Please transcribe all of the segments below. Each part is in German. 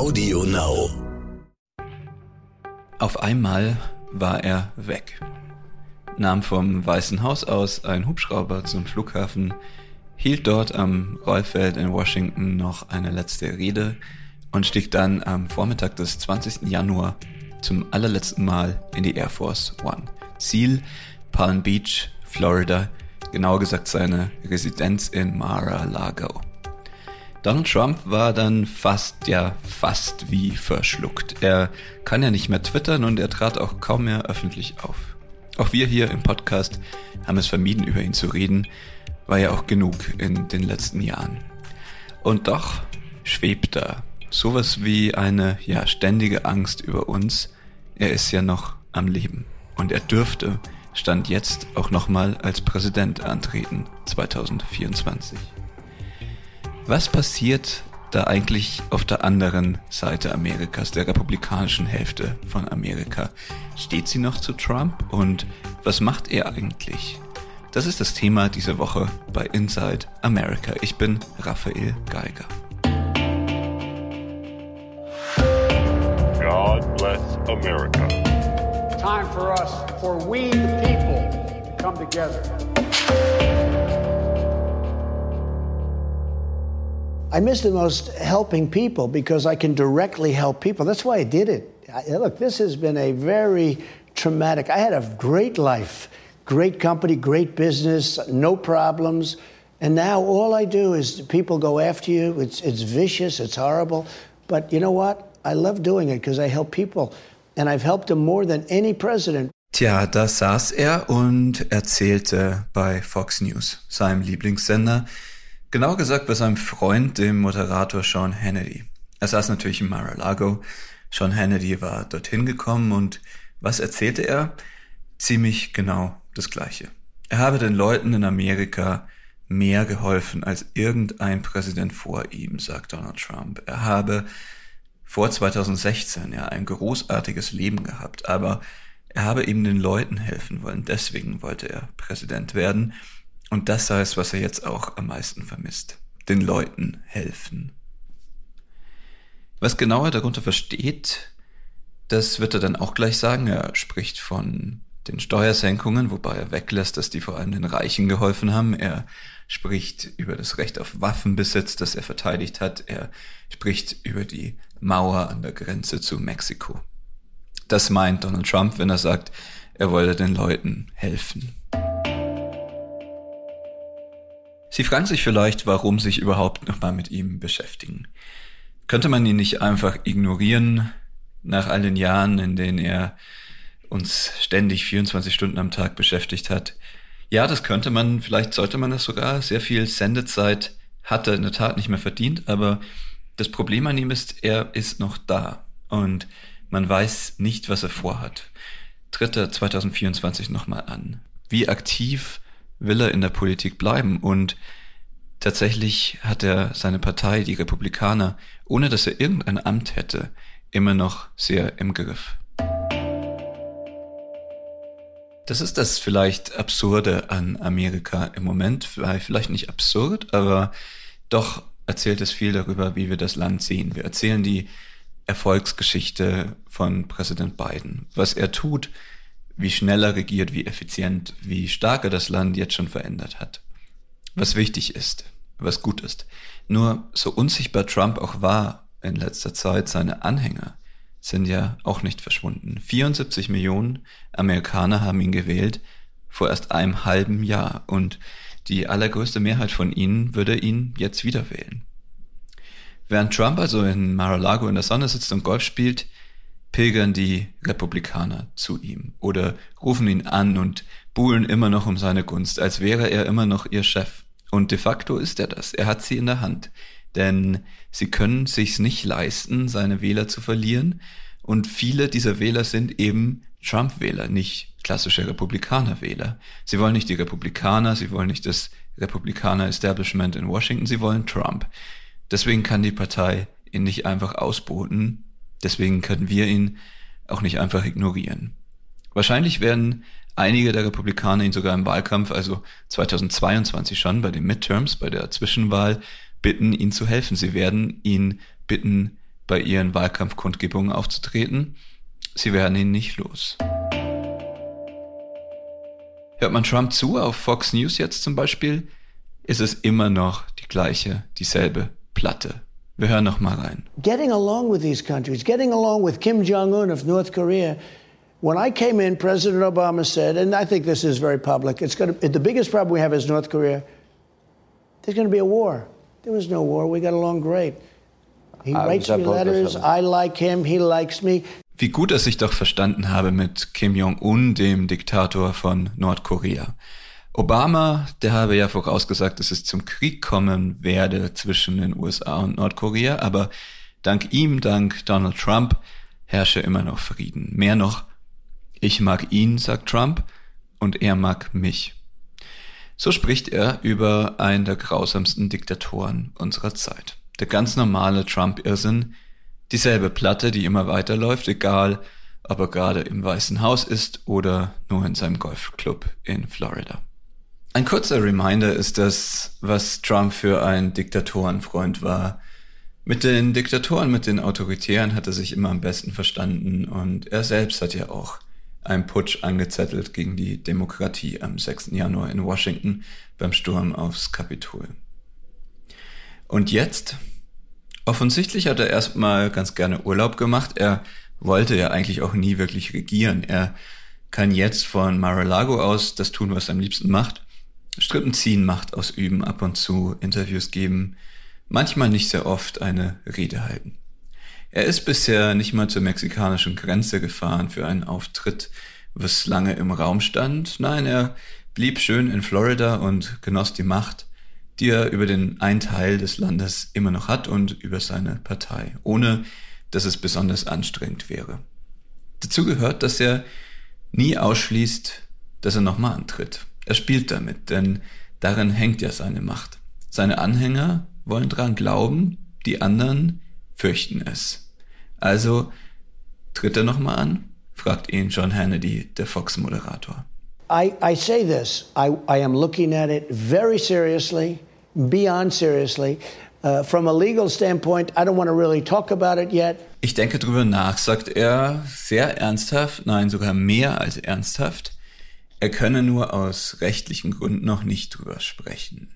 Audio Now. Auf einmal war er weg. Nahm vom Weißen Haus aus ein Hubschrauber zum Flughafen, hielt dort am Rollfeld in Washington noch eine letzte Rede und stieg dann am Vormittag des 20. Januar zum allerletzten Mal in die Air Force One. Ziel Palm Beach, Florida, genauer gesagt seine Residenz in Mar-a-Lago. Donald Trump war dann fast, ja, fast wie verschluckt. Er kann ja nicht mehr twittern und er trat auch kaum mehr öffentlich auf. Auch wir hier im Podcast haben es vermieden, über ihn zu reden, war ja auch genug in den letzten Jahren. Und doch schwebt da sowas wie eine, ja, ständige Angst über uns. Er ist ja noch am Leben. Und er dürfte, stand jetzt auch nochmal als Präsident antreten, 2024. Was passiert da eigentlich auf der anderen Seite Amerikas, der republikanischen Hälfte von Amerika? Steht sie noch zu Trump und was macht er eigentlich? Das ist das Thema dieser Woche bei Inside America. Ich bin Raphael Geiger. God bless America. Time for us, for we the people, to come together. I miss the most helping people because I can directly help people. That's why I did it. I, look, this has been a very traumatic. I had a great life, great company, great business, no problems. And now all I do is people go after you. It's, it's vicious, it's horrible. But you know what? I love doing it because I help people. And I've helped them more than any president. Tja, da saß er und erzählte bei Fox News, seinem Lieblingssender, Genau gesagt bei seinem Freund, dem Moderator Sean Hannity. Er saß natürlich in Mar-a-Lago. Sean Hannity war dorthin gekommen und was erzählte er? Ziemlich genau das Gleiche. Er habe den Leuten in Amerika mehr geholfen als irgendein Präsident vor ihm, sagt Donald Trump. Er habe vor 2016 ja ein großartiges Leben gehabt, aber er habe eben den Leuten helfen wollen. Deswegen wollte er Präsident werden. Und das sei es, was er jetzt auch am meisten vermisst. Den Leuten helfen. Was genau er darunter versteht, das wird er dann auch gleich sagen. Er spricht von den Steuersenkungen, wobei er weglässt, dass die vor allem den Reichen geholfen haben. Er spricht über das Recht auf Waffenbesitz, das er verteidigt hat. Er spricht über die Mauer an der Grenze zu Mexiko. Das meint Donald Trump, wenn er sagt, er wolle den Leuten helfen. Sie fragen sich vielleicht, warum sich überhaupt nochmal mit ihm beschäftigen. Könnte man ihn nicht einfach ignorieren nach all den Jahren, in denen er uns ständig 24 Stunden am Tag beschäftigt hat? Ja, das könnte man, vielleicht sollte man das sogar. Sehr viel Sendezeit hat er in der Tat nicht mehr verdient, aber das Problem an ihm ist, er ist noch da und man weiß nicht, was er vorhat. Tritt er 2024 nochmal an? Wie aktiv will er in der Politik bleiben und tatsächlich hat er seine Partei, die Republikaner, ohne dass er irgendein Amt hätte, immer noch sehr im Griff. Das ist das vielleicht Absurde an Amerika im Moment. Vielleicht nicht absurd, aber doch erzählt es viel darüber, wie wir das Land sehen. Wir erzählen die Erfolgsgeschichte von Präsident Biden. Was er tut, wie schnell er regiert, wie effizient, wie stark er das Land jetzt schon verändert hat. Was wichtig ist, was gut ist. Nur so unsichtbar Trump auch war in letzter Zeit, seine Anhänger sind ja auch nicht verschwunden. 74 Millionen Amerikaner haben ihn gewählt vor erst einem halben Jahr und die allergrößte Mehrheit von ihnen würde ihn jetzt wieder wählen. Während Trump also in Mar-a-Lago in der Sonne sitzt und Golf spielt, pilgern die Republikaner zu ihm oder rufen ihn an und buhlen immer noch um seine Gunst, als wäre er immer noch ihr Chef. Und de facto ist er das. Er hat sie in der Hand. Denn sie können sich's nicht leisten, seine Wähler zu verlieren. Und viele dieser Wähler sind eben Trump-Wähler, nicht klassische Republikaner-Wähler. Sie wollen nicht die Republikaner, sie wollen nicht das Republikaner-Establishment in Washington, sie wollen Trump. Deswegen kann die Partei ihn nicht einfach ausboten, Deswegen können wir ihn auch nicht einfach ignorieren. Wahrscheinlich werden einige der Republikaner ihn sogar im Wahlkampf, also 2022 schon bei den Midterms, bei der Zwischenwahl, bitten, ihn zu helfen. Sie werden ihn bitten, bei ihren Wahlkampfkundgebungen aufzutreten. Sie werden ihn nicht los. Hört man Trump zu auf Fox News jetzt zum Beispiel, ist es immer noch die gleiche, dieselbe Platte. Wir hören noch mal rein. Getting along with these countries, getting along with Kim Jong-un of North Korea. When I came in, President Obama said, and I think this is very public, it's going to, the biggest problem we have is North Korea. There's going to be a war. There was no war. We got along great. He writes me letters. I like him. He likes me. Wie gut er sich doch verstanden habe mit Kim Jong-un, dem Diktator von Nordkorea. Obama, der habe ja vorausgesagt, dass es zum Krieg kommen werde zwischen den USA und Nordkorea, aber dank ihm, dank Donald Trump, herrsche immer noch Frieden. Mehr noch, ich mag ihn, sagt Trump, und er mag mich. So spricht er über einen der grausamsten Diktatoren unserer Zeit. Der ganz normale Trump-Irrsinn, dieselbe Platte, die immer weiterläuft, egal ob er gerade im Weißen Haus ist oder nur in seinem Golfclub in Florida. Ein kurzer Reminder ist das, was Trump für ein Diktatorenfreund war. Mit den Diktatoren, mit den Autoritären hat er sich immer am besten verstanden und er selbst hat ja auch einen Putsch angezettelt gegen die Demokratie am 6. Januar in Washington beim Sturm aufs Kapitol. Und jetzt Offensichtlich hat er erstmal ganz gerne Urlaub gemacht. Er wollte ja eigentlich auch nie wirklich regieren. Er kann jetzt von Mar-a-Lago aus das tun, was er am liebsten macht. Strippen ziehen, Macht ausüben, ab und zu Interviews geben, manchmal nicht sehr oft eine Rede halten. Er ist bisher nicht mal zur mexikanischen Grenze gefahren für einen Auftritt, was lange im Raum stand. Nein, er blieb schön in Florida und genoss die Macht, die er über den einen Teil des Landes immer noch hat und über seine Partei, ohne dass es besonders anstrengend wäre. Dazu gehört, dass er nie ausschließt, dass er nochmal antritt. Er spielt damit, denn darin hängt ja seine Macht. Seine Anhänger wollen dran glauben, die anderen fürchten es. Also tritt er nochmal an? fragt ihn John Hannity, der Fox-Moderator. I, I say this, I, I am looking at it very seriously beyond seriously. Uh, from a legal standpoint, I don't want to really talk about it yet. Ich denke drüber nach, sagt er, sehr ernsthaft, nein, sogar mehr als ernsthaft. Er könne nur aus rechtlichen Gründen noch nicht drüber sprechen.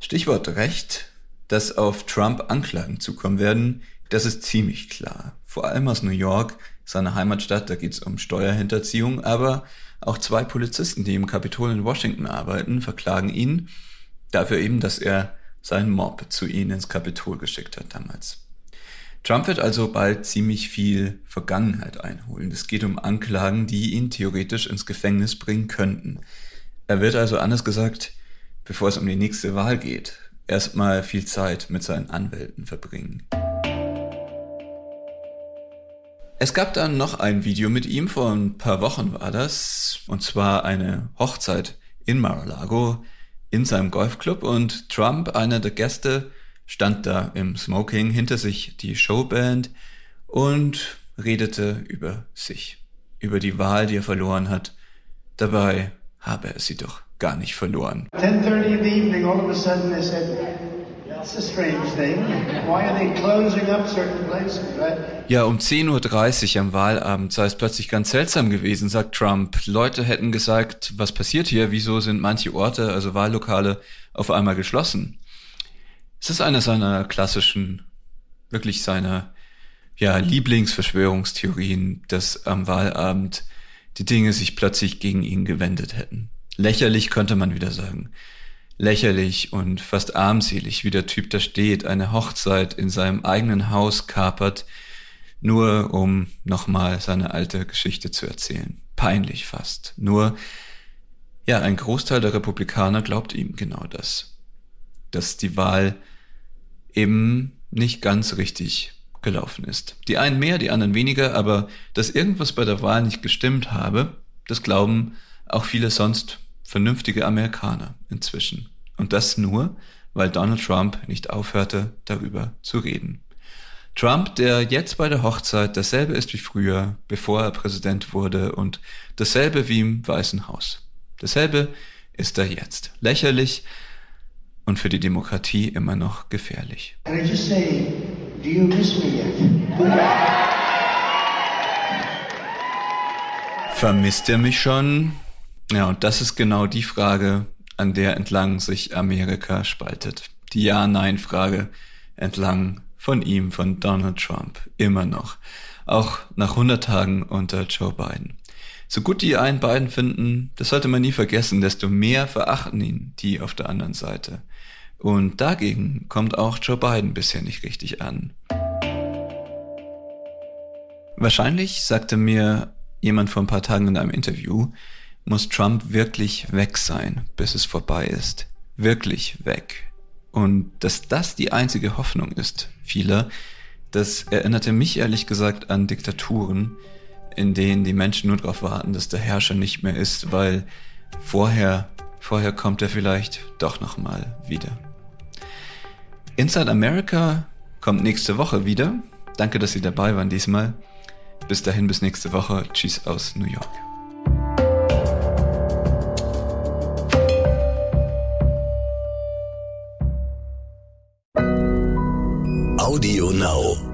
Stichwort Recht, dass auf Trump Anklagen zukommen werden, das ist ziemlich klar. Vor allem aus New York, seiner Heimatstadt, da geht es um Steuerhinterziehung, aber auch zwei Polizisten, die im Kapitol in Washington arbeiten, verklagen ihn Dafür eben, dass er seinen Mob zu ihnen ins Kapitol geschickt hat damals. Trump wird also bald ziemlich viel Vergangenheit einholen. Es geht um Anklagen, die ihn theoretisch ins Gefängnis bringen könnten. Er wird also anders gesagt, bevor es um die nächste Wahl geht, erstmal viel Zeit mit seinen Anwälten verbringen. Es gab dann noch ein Video mit ihm, vor ein paar Wochen war das, und zwar eine Hochzeit in Mar-a-Lago, in seinem Golfclub und Trump, einer der Gäste, stand da im Smoking, hinter sich die Showband und redete über sich, über die Wahl, die er verloren hat. Dabei habe er sie doch gar nicht verloren. 10:30 in the evening, all of a sudden they said, That's a strange thing. Why are they closing up certain places, right? Ja, um 10.30 Uhr am Wahlabend sei es plötzlich ganz seltsam gewesen, sagt Trump. Leute hätten gesagt, was passiert hier? Wieso sind manche Orte, also Wahllokale, auf einmal geschlossen? Es ist eine seiner klassischen, wirklich seiner, ja, Lieblingsverschwörungstheorien, dass am Wahlabend die Dinge sich plötzlich gegen ihn gewendet hätten. Lächerlich könnte man wieder sagen lächerlich und fast armselig, wie der Typ da steht, eine Hochzeit in seinem eigenen Haus kapert, nur um nochmal seine alte Geschichte zu erzählen. Peinlich fast. Nur, ja, ein Großteil der Republikaner glaubt ihm genau das. Dass die Wahl eben nicht ganz richtig gelaufen ist. Die einen mehr, die anderen weniger, aber dass irgendwas bei der Wahl nicht gestimmt habe, das glauben auch viele sonst vernünftige Amerikaner inzwischen. Und das nur, weil Donald Trump nicht aufhörte, darüber zu reden. Trump, der jetzt bei der Hochzeit dasselbe ist wie früher, bevor er Präsident wurde und dasselbe wie im Weißen Haus. Dasselbe ist er jetzt. Lächerlich und für die Demokratie immer noch gefährlich. Can I just say, Do you miss me yet? Vermisst er mich schon? Ja, und das ist genau die Frage, an der entlang sich Amerika spaltet. Die Ja-Nein-Frage entlang von ihm, von Donald Trump, immer noch. Auch nach 100 Tagen unter Joe Biden. So gut die einen beiden finden, das sollte man nie vergessen, desto mehr verachten ihn die auf der anderen Seite. Und dagegen kommt auch Joe Biden bisher nicht richtig an. Wahrscheinlich sagte mir jemand vor ein paar Tagen in einem Interview, muss Trump wirklich weg sein, bis es vorbei ist. Wirklich weg. Und dass das die einzige Hoffnung ist, vieler, das erinnerte mich ehrlich gesagt an Diktaturen, in denen die Menschen nur darauf warten, dass der Herrscher nicht mehr ist, weil vorher, vorher kommt er vielleicht doch nochmal wieder. Inside America kommt nächste Woche wieder. Danke, dass Sie dabei waren diesmal. Bis dahin, bis nächste Woche. Tschüss aus New York. Audio Now.